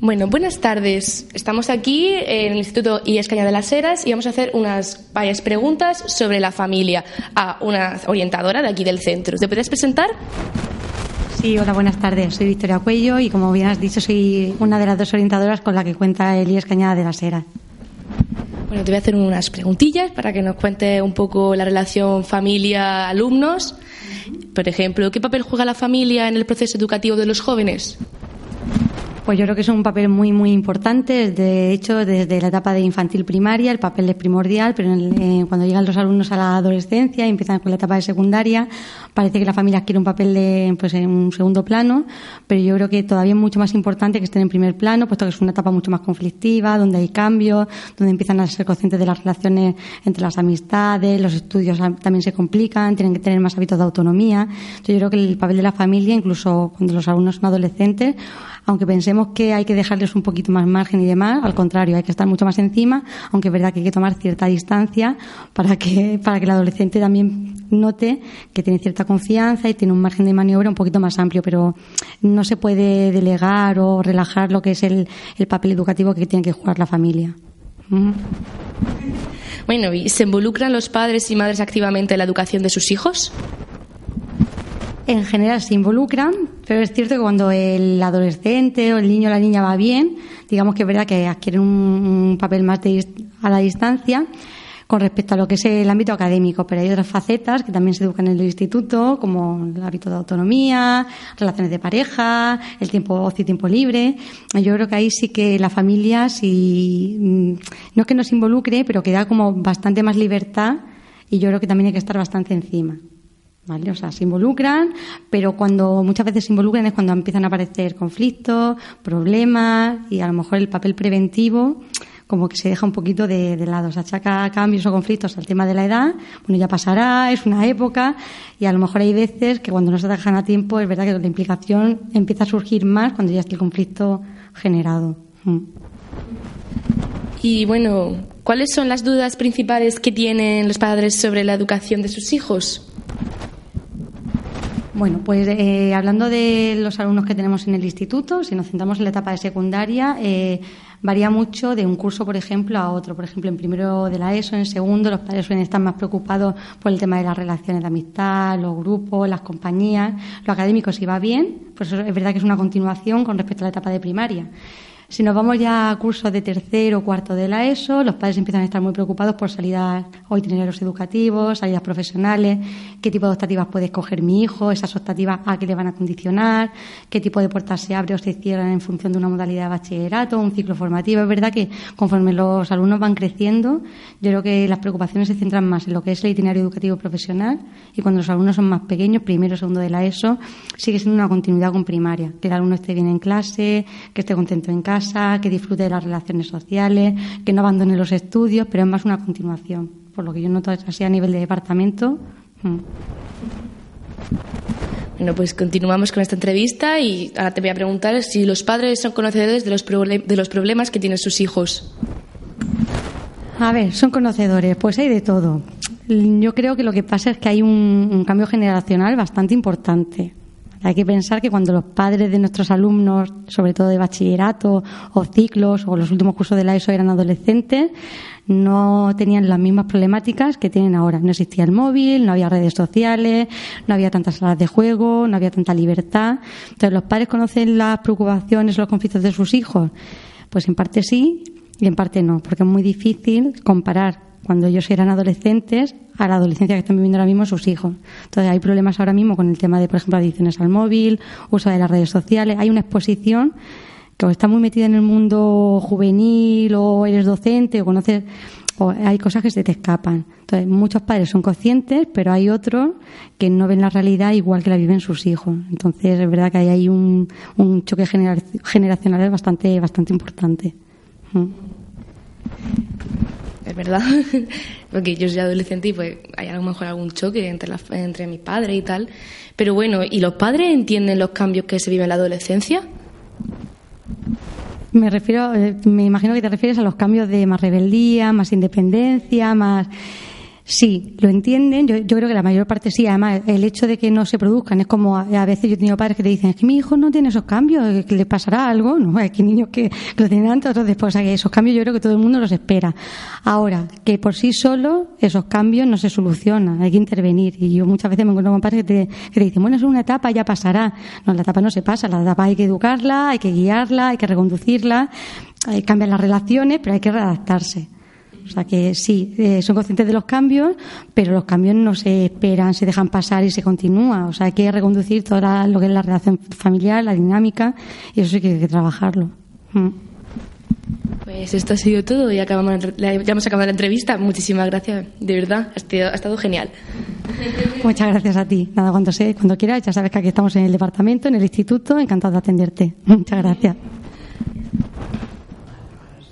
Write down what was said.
bueno, buenas tardes. Estamos aquí en el Instituto IES Caña de las Heras y vamos a hacer unas varias preguntas sobre la familia a una orientadora de aquí del centro. ¿Te puedes presentar? Sí, hola, buenas tardes. Soy Victoria Cuello y, como bien has dicho, soy una de las dos orientadoras con la que cuenta el IES Cañada de las Heras. Bueno, te voy a hacer unas preguntillas para que nos cuente un poco la relación familia-alumnos por ejemplo, ¿qué papel juega la familia en el proceso educativo de los jóvenes? Pues yo creo que es un papel muy, muy importante. De hecho, desde la etapa de infantil primaria el papel es primordial, pero eh, cuando llegan los alumnos a la adolescencia y empiezan con la etapa de secundaria, parece que la familia adquiere un papel de, pues, en un segundo plano, pero yo creo que todavía es mucho más importante que estén en primer plano, puesto que es una etapa mucho más conflictiva, donde hay cambios, donde empiezan a ser conscientes de las relaciones entre las amistades, los estudios también se complican, tienen que tener más hábitos de autonomía. Entonces, yo creo que el papel de la familia, incluso cuando los alumnos son adolescentes, aunque pensemos que hay que dejarles un poquito más margen y demás, al contrario, hay que estar mucho más encima, aunque es verdad que hay que tomar cierta distancia para que, para que el adolescente también note que tiene cierta confianza y tiene un margen de maniobra un poquito más amplio, pero no se puede delegar o relajar lo que es el, el papel educativo que tiene que jugar la familia. Mm. Bueno, ¿y se involucran los padres y madres activamente en la educación de sus hijos? En general se involucran, pero es cierto que cuando el adolescente o el niño o la niña va bien, digamos que es verdad que adquieren un, papel más a la distancia con respecto a lo que es el ámbito académico, pero hay otras facetas que también se educan en el instituto, como el hábito de autonomía, relaciones de pareja, el tiempo ocio y tiempo libre. Yo creo que ahí sí que la familia, si, mm, no es que nos involucre, pero que da como bastante más libertad y yo creo que también hay que estar bastante encima. ¿Vale? O sea, se involucran, pero cuando muchas veces se involucran es cuando empiezan a aparecer conflictos, problemas y a lo mejor el papel preventivo como que se deja un poquito de, lado. Se achaca cambios o conflictos al tema de la edad, bueno, ya pasará, es una época y a lo mejor hay veces que cuando no se dejan a tiempo es verdad que la implicación empieza a surgir más cuando ya está el conflicto generado. Mm. Y bueno, ¿cuáles son las dudas principales que tienen los padres sobre la educación de sus hijos? Bueno, pues eh, hablando de los alumnos que tenemos en el instituto, si nos centramos en la etapa de secundaria, eh, varía mucho de un curso, por ejemplo, a otro. Por ejemplo, en primero de la ESO, en segundo, los padres suelen estar más preocupados por el tema de las relaciones de amistad, los grupos, las compañías. Lo académico, si va bien, pues es verdad que es una continuación con respecto a la etapa de primaria. Si nos vamos ya a cursos de tercero o cuarto de la ESO, los padres empiezan a estar muy preocupados por salidas o itinerarios educativos, salidas profesionales, qué tipo de optativas puede escoger mi hijo, esas optativas a qué le van a condicionar, qué tipo de puertas se abren o se cierran en función de una modalidad de bachillerato, un ciclo formativo. Es verdad que conforme los alumnos van creciendo, yo creo que las preocupaciones se centran más en lo que es el itinerario educativo profesional y cuando los alumnos son más pequeños, primero segundo de la ESO, sigue siendo una continuidad con primaria, que el alumno esté bien en clase, que esté contento en casa que disfrute de las relaciones sociales, que no abandone los estudios, pero es más una continuación. Por lo que yo noto así a nivel de departamento. Mm. Bueno, pues continuamos con esta entrevista y ahora te voy a preguntar si los padres son conocedores de los, de los problemas que tienen sus hijos. A ver, son conocedores, pues hay de todo. Yo creo que lo que pasa es que hay un cambio generacional bastante importante. Hay que pensar que cuando los padres de nuestros alumnos, sobre todo de bachillerato o ciclos o los últimos cursos de la ESO eran adolescentes, no tenían las mismas problemáticas que tienen ahora. No existía el móvil, no había redes sociales, no había tantas salas de juego, no había tanta libertad. Entonces, ¿los padres conocen las preocupaciones, los conflictos de sus hijos? Pues en parte sí y en parte no, porque es muy difícil comparar cuando ellos eran adolescentes a la adolescencia que están viviendo ahora mismo sus hijos. Entonces hay problemas ahora mismo con el tema de, por ejemplo, adicciones al móvil, uso de las redes sociales. Hay una exposición que o está muy metida en el mundo juvenil o eres docente o conoces o hay cosas que se te escapan. Entonces, muchos padres son conscientes, pero hay otros que no ven la realidad igual que la viven sus hijos. Entonces, es verdad que hay ahí un, un choque generacional bastante, bastante importante. Es verdad, porque yo soy adolescente y pues hay a lo mejor algún choque entre, la, entre mis padres y tal. Pero bueno, ¿y los padres entienden los cambios que se viven en la adolescencia? Me refiero, eh, me imagino que te refieres a los cambios de más rebeldía, más independencia, más Sí, lo entienden. Yo, yo, creo que la mayor parte sí. Además, el hecho de que no se produzcan es como a, veces yo he tenido padres que te dicen es que mi hijo no tiene esos cambios, que le pasará algo. No, hay que niños que, lo tienen antes, otros después. O que esos cambios yo creo que todo el mundo los espera. Ahora, que por sí solo esos cambios no se solucionan, hay que intervenir. Y yo muchas veces me encuentro con padres que te, que te dicen, bueno, es una etapa, ya pasará. No, la etapa no se pasa, la etapa hay que educarla, hay que guiarla, hay que reconducirla, hay que cambiar las relaciones, pero hay que readaptarse. O sea que sí, eh, son conscientes de los cambios, pero los cambios no se esperan, se dejan pasar y se continúa. O sea, hay que reconducir todo lo que es la relación familiar, la dinámica, y eso sí que hay que trabajarlo. Mm. Pues esto ha sido todo y acabamos, ya hemos acabado la entrevista. Muchísimas gracias, de verdad, ha estado, genial. Muchas gracias a ti. Nada, cuando, sé, cuando quieras, ya sabes que aquí estamos en el departamento, en el instituto, encantado de atenderte. Muchas gracias.